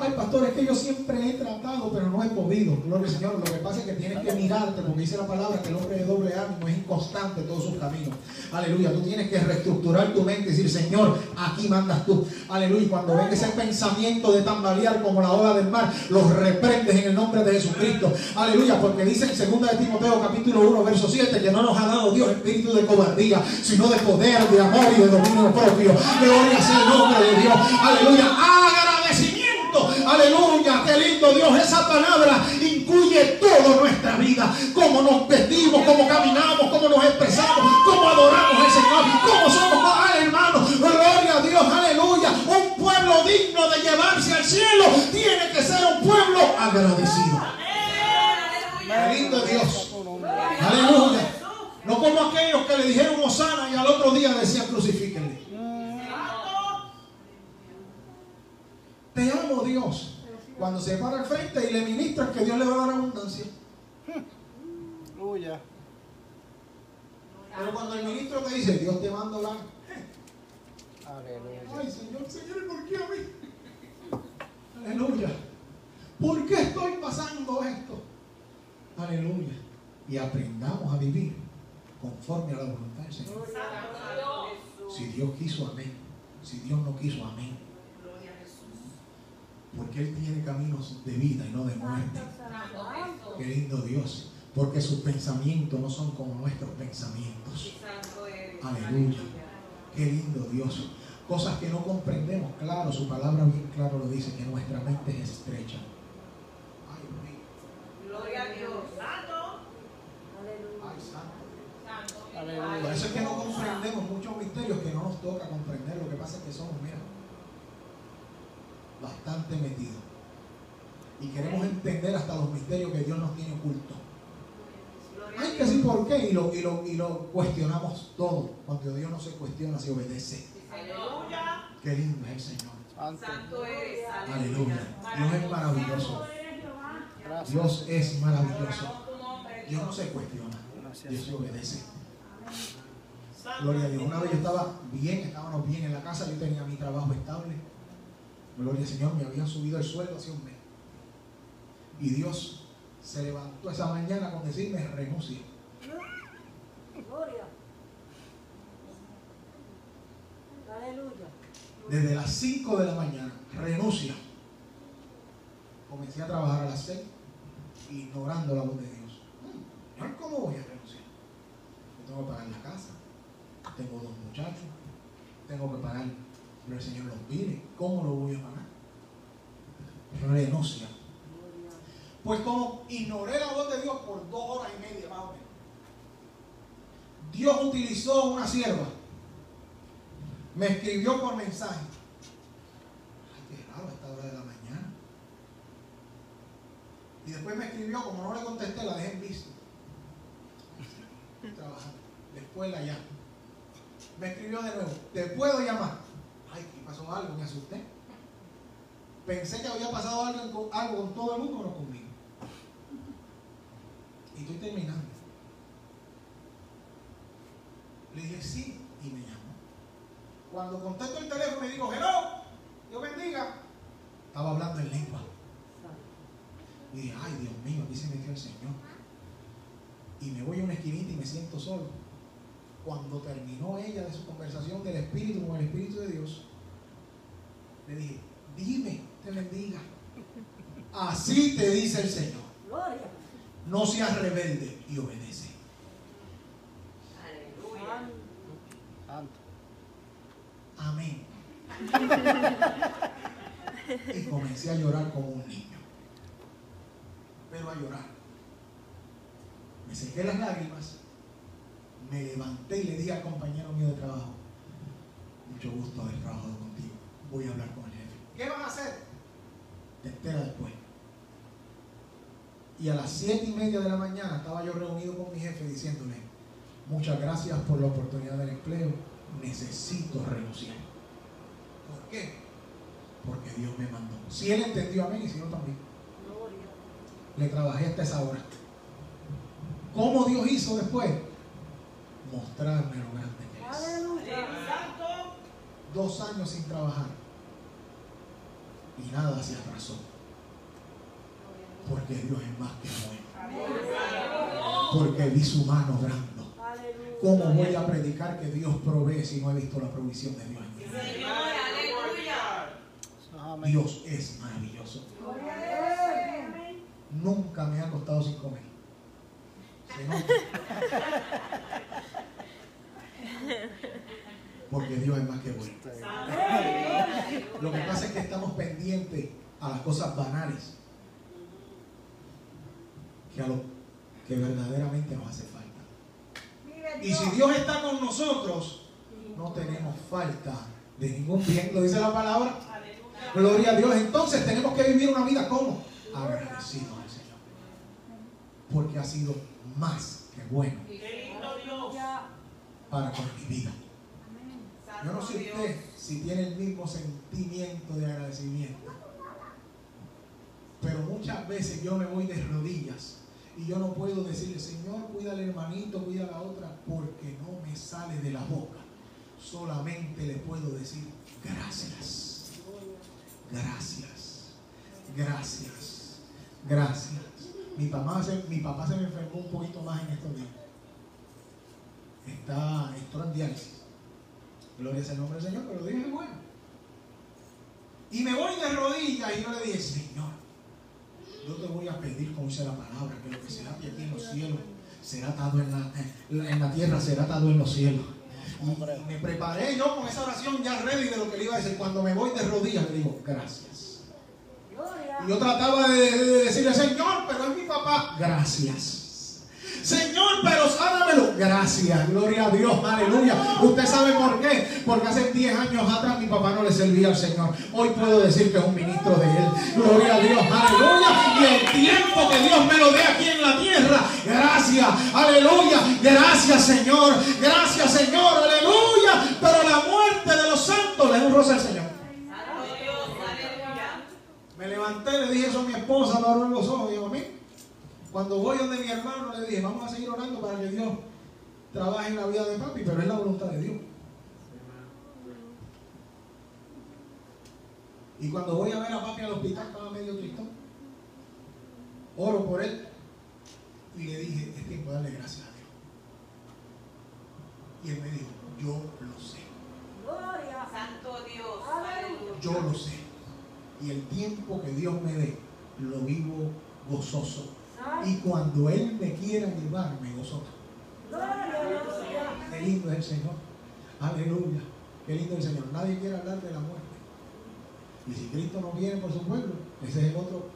Ay, pastor, es que yo siempre he tratado, pero no he podido. Gloria al Señor. Lo que pasa es que tienes que mirarte, porque dice la palabra que el hombre de doble ánimo es inconstante en todos sus caminos. Aleluya. Tú tienes que reestructurar tu mente y decir, Señor, aquí mandas tú. Aleluya. Cuando venga ese pensamiento de tambalear como la ola del mar, los reprendes en el nombre de Jesucristo. Aleluya. Porque dice en 2 de Timoteo, capítulo 1, verso 7, que no nos ha dado Dios espíritu de cobardía, sino de poder, de amor y de dominio propio. Gloria sea el nombre de Dios. Aleluya. Agradecimiento. Aleluya, qué lindo Dios. Esa palabra incluye toda nuestra vida. Cómo nos vestimos, cómo caminamos, cómo nos expresamos, cómo adoramos al Señor, cómo somos, ay, hermano. Gloria a Dios, aleluya. Un pueblo digno de llevarse al cielo tiene que ser un pueblo agradecido. Qué lindo Dios. Aleluya. No como aquellos que le dijeron Osana y al otro día decían crucifíquenle. Te amo Dios. Cuando se para al frente y le ministran que Dios le va a dar abundancia. Aleluya. Pero cuando el ministro te dice, Dios te manda la... Aleluya. Ay, Señor, Señor, ¿y ¿por qué a mí? Aleluya. ¿Por qué estoy pasando esto? Aleluya. Y aprendamos a vivir conforme a la voluntad del Señor. Si Dios quiso, amén. Si Dios no quiso, amén. Porque Él tiene caminos de vida y no de muerte. Qué lindo Dios. Porque sus pensamientos no son como nuestros pensamientos. Aleluya. Qué lindo Dios. Cosas que no comprendemos. Claro, su palabra bien claro lo dice, que nuestra mente es estrecha. Ay. Gloria a Dios. Ay, santo. Por Aleluya. eso es que no comprendemos muchos misterios que no nos toca comprender. Lo que pasa es que somos, mira, bastante metidos. Y queremos entender hasta los misterios que Dios nos tiene ocultos. Hay que decir por qué y lo, y, lo, y lo cuestionamos todo. Cuando Dios no se cuestiona, se obedece. Aleluya. Qué lindo es el Señor. Santo. Eres. Aleluya. Dios es maravilloso. Dios es maravilloso. Dios no se cuestiona. Dios se obedece. Gloria a Dios. Una vez yo estaba bien, estábamos bien en la casa, yo tenía mi trabajo estable. Gloria al Señor, me habían subido el sueldo hace un mes. Y Dios se levantó esa mañana con decirme renuncia. Gloria. Aleluya. Desde las 5 de la mañana, renuncia. Comencé a trabajar a las 6, ignorando la voz de Dios. Mm, Señor, ¿cómo voy a renunciar? Yo tengo que pagar la casa, tengo dos muchachos, tengo que pagar, pero el Señor los pide. ¿Cómo lo voy a pagar? Renuncia. Pues como ignoré la voz de Dios por dos horas y media más o menos, Dios utilizó una sierva. Me escribió por mensaje. Ay, qué raro esta hora de la mañana. Y después me escribió, como no le contesté, la dejé en visto. Trabajando. Después la llamo. Me escribió de nuevo. ¿Te puedo llamar? Ay, ¿qué pasó algo? Me asusté. Pensé que había pasado algo, algo con todo el mundo, no conmigo. Y estoy terminando. Le dije sí y me llamó. Cuando contesto el teléfono me digo, hello, Dios bendiga. Estaba hablando en lengua. Y dije, ay Dios mío, aquí se metió el Señor. Y me voy a una esquinita y me siento solo. Cuando terminó ella de su conversación del Espíritu con el Espíritu de Dios, le dije, dime, te bendiga. Así te dice el Señor. No seas rebelde y obedece. Aleluya. Amén. Y comencé a llorar como un niño. Pero a llorar. Me sequé las lágrimas, me levanté y le dije al compañero mío de trabajo, mucho gusto haber trabajado contigo. Voy a hablar con el jefe. ¿Qué van a hacer? Te entera después. Y a las siete y media de la mañana estaba yo reunido con mi jefe diciéndole, muchas gracias por la oportunidad del empleo, necesito renunciar. ¿Por qué? Porque Dios me mandó. Si él entendió a mí y si no también. Gloria. Le trabajé hasta esa hora. ¿Cómo Dios hizo después? Mostrarme lo grande que es. Dos años sin trabajar. Y nada se atrasó. Porque Dios es más que bueno. Porque vi su mano. Aleluya. ¿Cómo voy a predicar que Dios provee si no he visto la provisión de Dios. Dios es maravilloso. Nunca me ha costado sin comer. Se. Porque Dios es más que bueno. [LAUGHS] Lo que pasa es que estamos pendientes a las cosas banales que a lo que verdaderamente nos hace falta. Y si Dios está con nosotros, no tenemos falta de ningún bien. Lo dice la palabra. Gloria a Dios. Entonces tenemos que vivir una vida como agradecidos al Señor. Porque ha sido más que bueno para con mi vida. Yo no sé usted si tiene el mismo sentimiento de agradecimiento. Pero muchas veces yo me voy de rodillas y yo no puedo decirle, Señor, cuida al hermanito, cuida a la otra, porque no me sale de la boca. Solamente le puedo decir gracias, gracias, gracias. gracias. Mi papá, se, mi papá se me enfermó un poquito más en estos días. Está, está en diálisis. Gloria es el nombre del Señor, pero Dios es bueno. Y me voy de rodillas y yo le dije, Señor, yo te voy a pedir como dice la palabra, que lo que será aquí en los cielos será atado en la, en la tierra, será atado en los cielos. Y, me preparé yo con esa oración ya ready de lo que le iba a decir. Cuando me voy de rodillas, le digo, gracias. Y yo trataba de, de decirle, Señor, pero es mi papá. Gracias. Señor, pero sánamelo. Gracias, gloria a Dios, aleluya. Usted sabe por qué. Porque hace 10 años atrás mi papá no le servía al Señor. Hoy puedo decir que es un ministro de Él. Gloria a Dios, aleluya. Y el tiempo que Dios me lo dé aquí en la tierra. Gracias, aleluya. Gracias, Señor. Gracias, Señor, aleluya. Pero la muerte de los santos le honrosa al Señor. Me levanté, le dije eso a mi esposa, me abrió los ojos y digo, mí. Cuando voy donde mi hermano le dije, vamos a seguir orando para que Dios trabaje en la vida de papi, pero es la voluntad de Dios. Y cuando voy a ver a papi al hospital, estaba medio tristón. Oro por él. Y le dije, es tiempo de darle gracias a Dios. Y él me dijo, yo lo sé. Gloria. Santo Dios, Aleluya. Yo lo sé. Y el tiempo que Dios me dé, lo vivo gozoso. Y cuando Él me quiera llevar, me gozo. Gloria. Qué lindo es el Señor. Aleluya. Qué lindo es el Señor. Nadie quiere hablar de la muerte. Y si Cristo no viene por su pueblo, ese es el otro.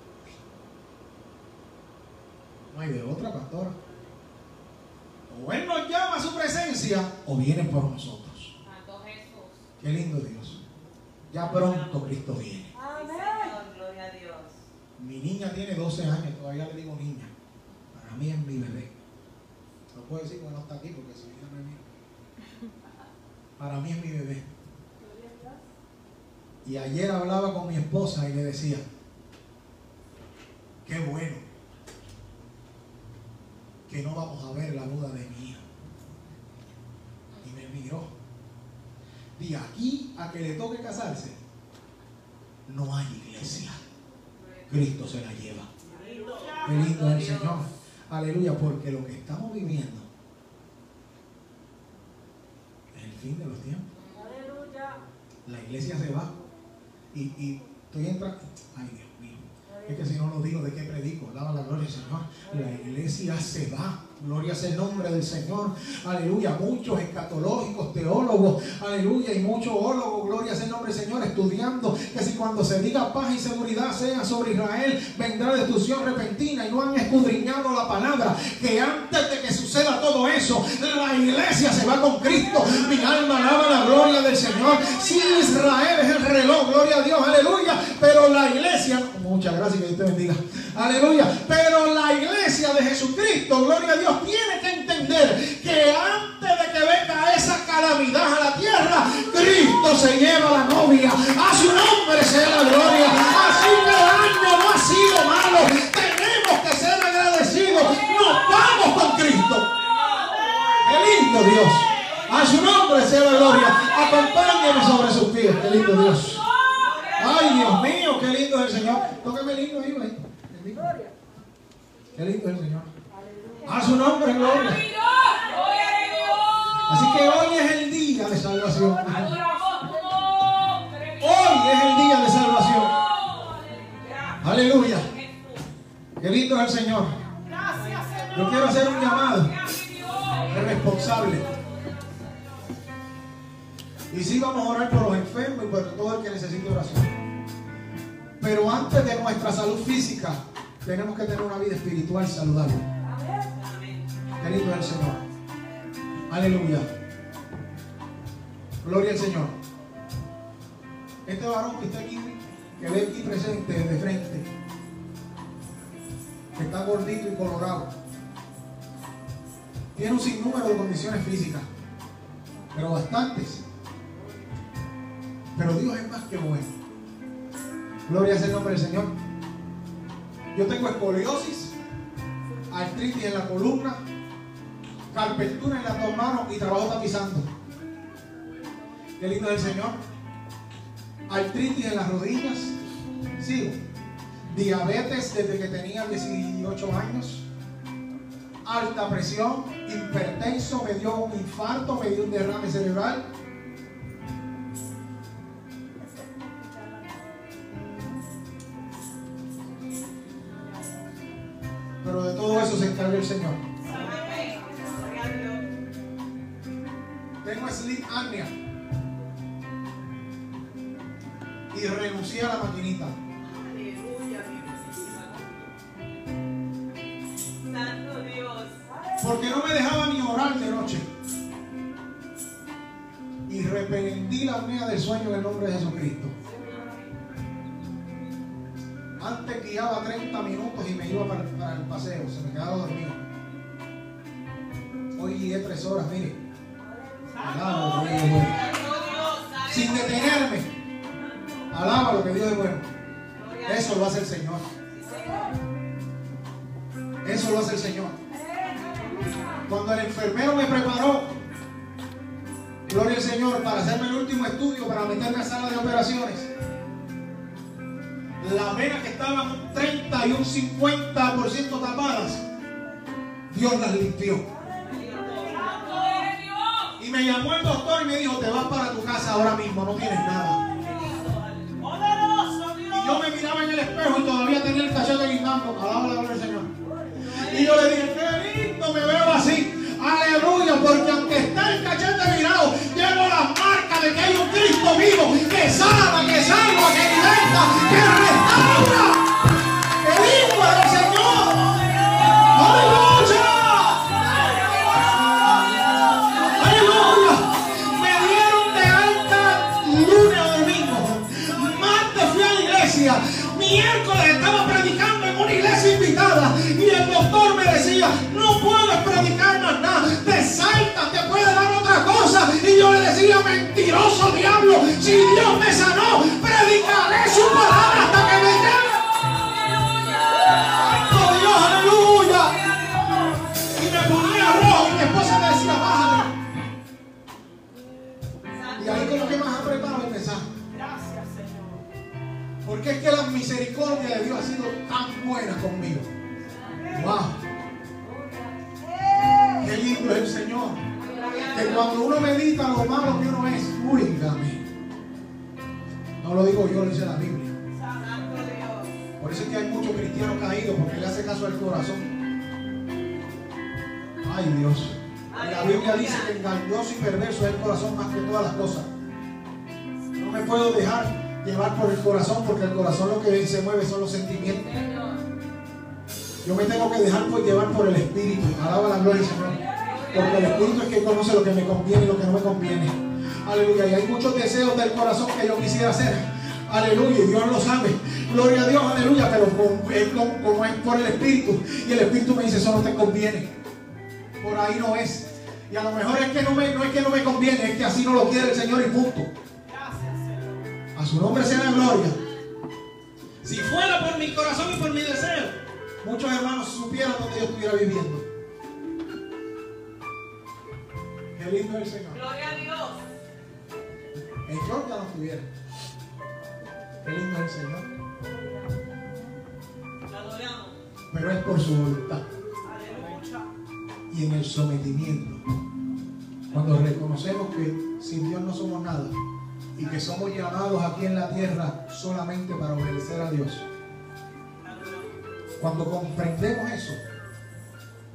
No hay de otra, pastora. O Él nos llama a su presencia, o viene por nosotros. Qué lindo Dios. Ya pronto Cristo viene. Amén. Señor, gloria a Dios. Mi niña tiene 12 años, todavía le digo niña. Para mí es mi bebé. No puedo decir que no está aquí porque si ella me mira. Para mí es mi bebé. Y ayer hablaba con mi esposa y le decía, qué bueno que no vamos a ver la boda de mi hija. Y me miró. De aquí a que le toque casarse, no hay iglesia. Cristo se la lleva. Qué lindo el Señor. Aleluya, porque lo que estamos viviendo es el fin de los tiempos. Aleluya. La iglesia se va. Y, y estoy entrando. Ay, Dios mío. Es que si no lo digo, ¿de qué predico? Daba la gloria al Señor. La iglesia se va. Gloria es el nombre del Señor. Aleluya. Muchos escatológicos, teólogos. Aleluya. Y muchos ólogos. Gloria es el nombre del Señor. Estudiando que si cuando se diga paz y seguridad sea sobre Israel, vendrá destrucción repentina. Y no han escudriñado la palabra. Que antes de que suceda todo eso, la iglesia se va con Cristo. Mi alma alaba la gloria del Señor. Si Israel es el reloj. Gloria a Dios. Aleluya. Pero la iglesia. Muchas gracias. Que Dios te bendiga. Aleluya. Pero la iglesia de Jesucristo. Gloria a Dios. Tiene que entender que antes de que venga esa calamidad a la tierra, Cristo se lleva a la novia. A su nombre sea la gloria. Así que el año no ha sido malo. Tenemos que ser agradecidos. Nos vamos con Cristo. Qué lindo Dios. A su nombre sea la gloria. Acompáñame sobre sus pies. Qué lindo Dios. Ay, Dios mío, qué lindo es el Señor. Tóqueme lindo ahí, güey. Qué lindo. El Señor. A su nombre, gloria. Así que hoy es el día de salvación. Hoy es el día de salvación. Aleluya. Qué lindo es el Señor. Gracias, Señor. Yo quiero hacer un llamado de responsable. Y sí vamos a orar por los enfermos y por todo el que necesite oración. Pero antes de nuestra salud física, tenemos que tener una vida espiritual saludable. Es el Señor. Aleluya. Gloria al Señor. Este varón que está aquí, que ve aquí presente de frente, que está gordito y colorado, tiene un sinnúmero de condiciones físicas, pero bastantes. Pero Dios es más que bueno. Gloria es el nombre del Señor. Yo tengo escoliosis, artritis en la columna, carpentura en las dos manos y trabajo tapizando. Qué lindo es el Señor. Artritis en las rodillas. Sigo. diabetes desde que tenía 18 años, alta presión, hipertenso, me dio un infarto, me dio un derrame cerebral. Pero de todo eso se encarga el Señor. Tengo sleep apnea. Y renuncié a la maquinita. Santo Dios. Porque no me dejaba ni orar de noche. Y reprendí la apnea del sueño en el nombre de Jesucristo. Antes guiaba 30 minutos y me iba para, el paseo, se me quedaba dormido. Hoy guié 3 horas, mire. Alaba lo que Dios es bueno. Sin detenerme. Alaba lo que Dios es bueno. Eso lo hace el Señor. Eso lo hace el Señor. Cuando el enfermero me preparó, gloria al Señor, para hacerme el último estudio, para meterme a sala de operaciones, las venas que estaban un 30 y un 50% tapadas, Dios las limpió. Y me llamó el doctor y me dijo, te vas para tu casa ahora mismo, no tienes nada. Y yo me miraba en el espejo y todavía tenía el cachete guindando. Alaba la gloria Señor. Y yo le dije, qué lindo me veo así. Aleluya, porque que hay un Cristo vivo que sana, que salva, que liberta, que restaura. Mentiroso diablo. Si Dios me sanó, llevar por el corazón, porque el corazón lo que se mueve son los sentimientos. Yo me tengo que dejar por llevar por el Espíritu. Alaba la gloria Señor. Porque el Espíritu es que conoce lo que me conviene y lo que no me conviene. Aleluya. Y hay muchos deseos del corazón que yo quisiera hacer. Aleluya. Y Dios lo sabe. Gloria a Dios. Aleluya. Pero con- como es por el Espíritu. Y el Espíritu me dice, eso no te conviene. Por ahí no es. Y a lo mejor es que no es que no me conviene, es que así no lo quiere el Señor y punto. A su nombre sea la gloria. Si fuera por mi corazón y por mi deseo, muchos hermanos supieran donde yo estuviera viviendo. Qué lindo es el Señor. Gloria a Dios. En ya no estuviera. Qué lindo es el Señor. Te adoramos. Pero es por su voluntad Aleluya. y en el sometimiento. Cuando reconocemos que sin Dios no somos nada y que somos llamados aquí en la tierra solamente para obedecer a Dios. Cuando comprendemos eso,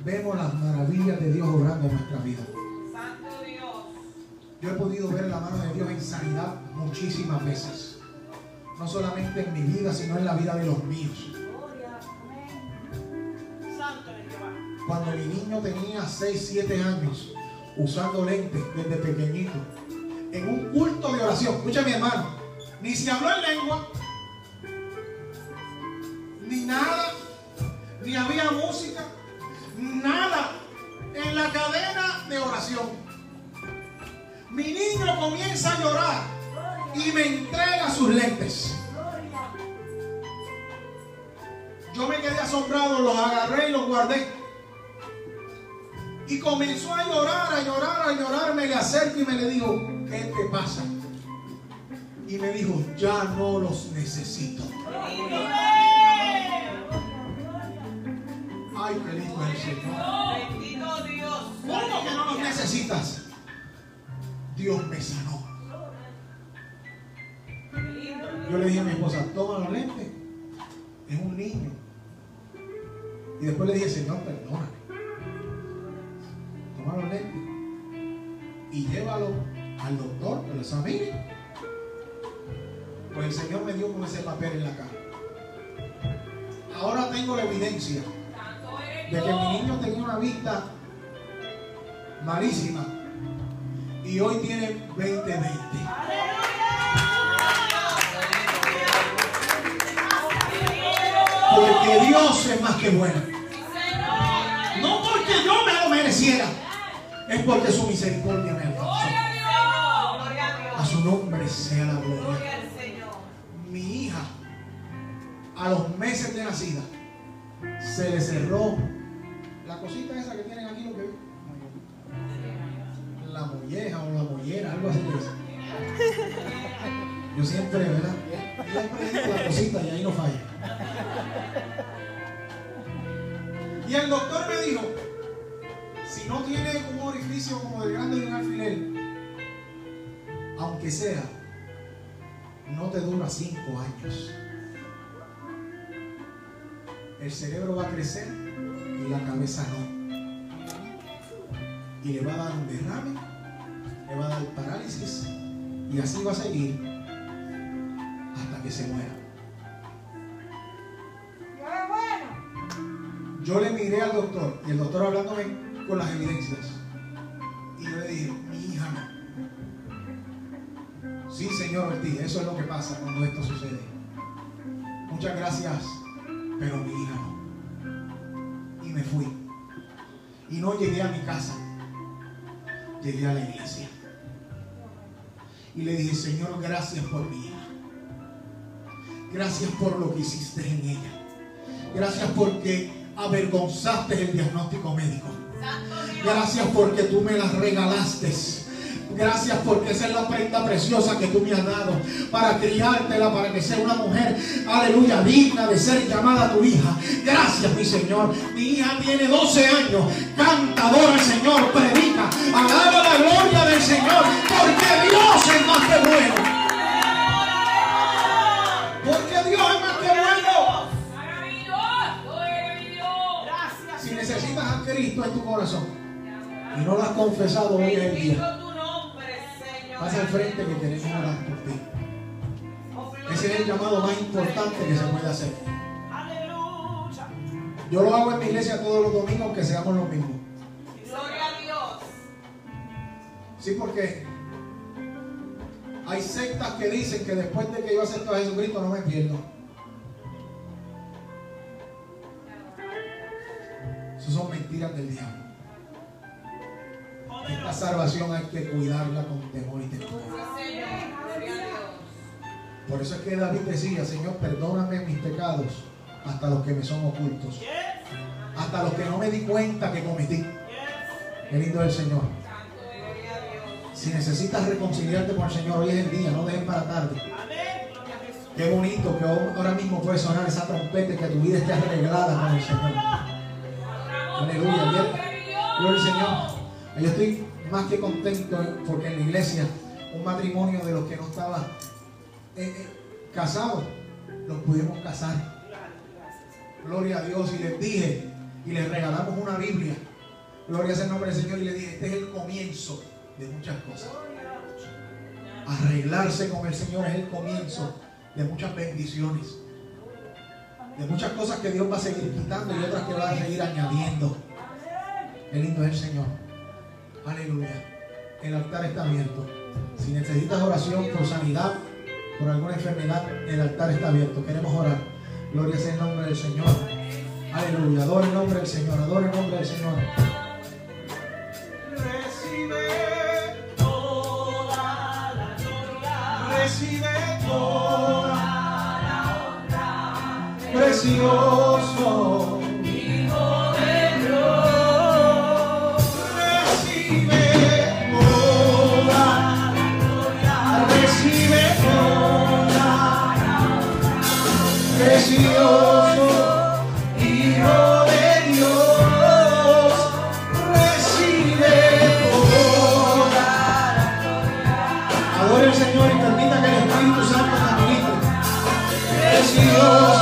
vemos las maravillas de Dios obrando en nuestra vida. Santo Dios. Yo he podido ver la mano de Dios en sanidad muchísimas veces. No solamente en mi vida, sino en la vida de los míos. Cuando mi niño tenía 6, 7 años, usando lentes desde pequeñito, en un culto de oración, escucha mi hermano, ni se habló en lengua, ni nada, ni había música, nada en la cadena de oración. Mi niño comienza a llorar y me entrega sus lentes. Yo me quedé asombrado, los agarré y los guardé. Y comenzó a llorar, a llorar, a llorar. Me le acerco y me le digo, ¿qué te pasa? Y me dijo, ya no los necesito. Ay, qué lindo es el Señor. Bendito Dios. ¿Cómo que no los necesitas? Dios me sanó. Yo le dije a mi esposa, toma los lentes. Es un niño. Y después le dije, Señor, perdóname. Toma los lentes. Y llévalo al doctor lo examine. Pues el Señor me dio con ese papel en la cara. Ahora tengo la evidencia de que mi niño tenía una vista malísima y hoy tiene 20-20. Porque Dios es más que bueno. No porque yo me lo mereciera, es porque su misericordia me su nombre sea la gloria. Mi hija, a los meses de nacida, se le cerró la cosita esa que tienen aquí, lo que ven. la molleja o la mollera, algo así. [LAUGHS] Yo siempre, ¿verdad? Siempre digo la cosita y ahí no falla. Y el doctor me dijo, si no tiene un orificio como el grande de un alfiler, aunque sea, no te dura cinco años. El cerebro va a crecer y la cabeza no y le va a dar un derrame, le va a dar parálisis y así va a seguir hasta que se muera. Yo le miré al doctor y el doctor hablándome con las evidencias señor Ortiz, eso es lo que pasa cuando esto sucede. Muchas gracias, pero mi hija no. Y me fui. Y no llegué a mi casa. Llegué a la iglesia. Y le dije, Señor, gracias por mi hija. Gracias por lo que hiciste en ella. Gracias porque avergonzaste el diagnóstico médico. Gracias porque tú me la regalaste. Gracias porque esa es la prenda preciosa que tú me has dado para criártela, para que sea una mujer, aleluya, digna de ser llamada tu hija. Gracias, mi Señor. Mi hija tiene 12 años, cantadora al Señor, predica, alaba la gloria del Señor, porque Dios es más que bueno. Porque Dios es más que bueno. Si necesitas a Cristo en tu corazón y no lo has confesado hoy el día. Pasa al frente que queremos orar por ti. Ese es el llamado más importante que se puede hacer. Aleluya. Yo lo hago en mi iglesia todos los domingos, aunque seamos los mismos. Gloria a Dios. Sí, porque hay sectas que dicen que después de que yo acepto a Jesucristo no me pierdo. Eso son mentiras del diablo. Esta salvación hay que cuidarla con temor y temor. Por eso es que David decía, Señor, perdóname mis pecados, hasta los que me son ocultos, hasta los que no me di cuenta que cometí. Qué lindo es el Señor. Si necesitas reconciliarte con el Señor, hoy es el día, no dejes para tarde. Qué bonito que ahora mismo puede sonar esa trompeta y que tu vida esté arreglada con el Señor. Aleluya. Gloria al Señor. Yo estoy más que contento porque en la iglesia un matrimonio de los que no estaba eh, eh, casado, los pudimos casar. Gloria a Dios. Y les dije, y les regalamos una Biblia. Gloria sea el nombre del Señor. Y les dije, este es el comienzo de muchas cosas. Arreglarse con el Señor es el comienzo de muchas bendiciones. De muchas cosas que Dios va a seguir quitando y otras que va a seguir añadiendo. Qué lindo es el Señor. Aleluya. El altar está abierto. Si necesitas oración por sanidad, por alguna enfermedad, el altar está abierto. Queremos orar. Gloria sea el nombre del Señor. Aleluya. Adora el nombre del Señor. Adora el nombre del Señor. Recibe toda la gloria. Recibe toda la honra. Precioso. precioso Hijo de Dios, recibe toda la gloria. Ahora el Señor y permita que el Espíritu Santo nos Precioso.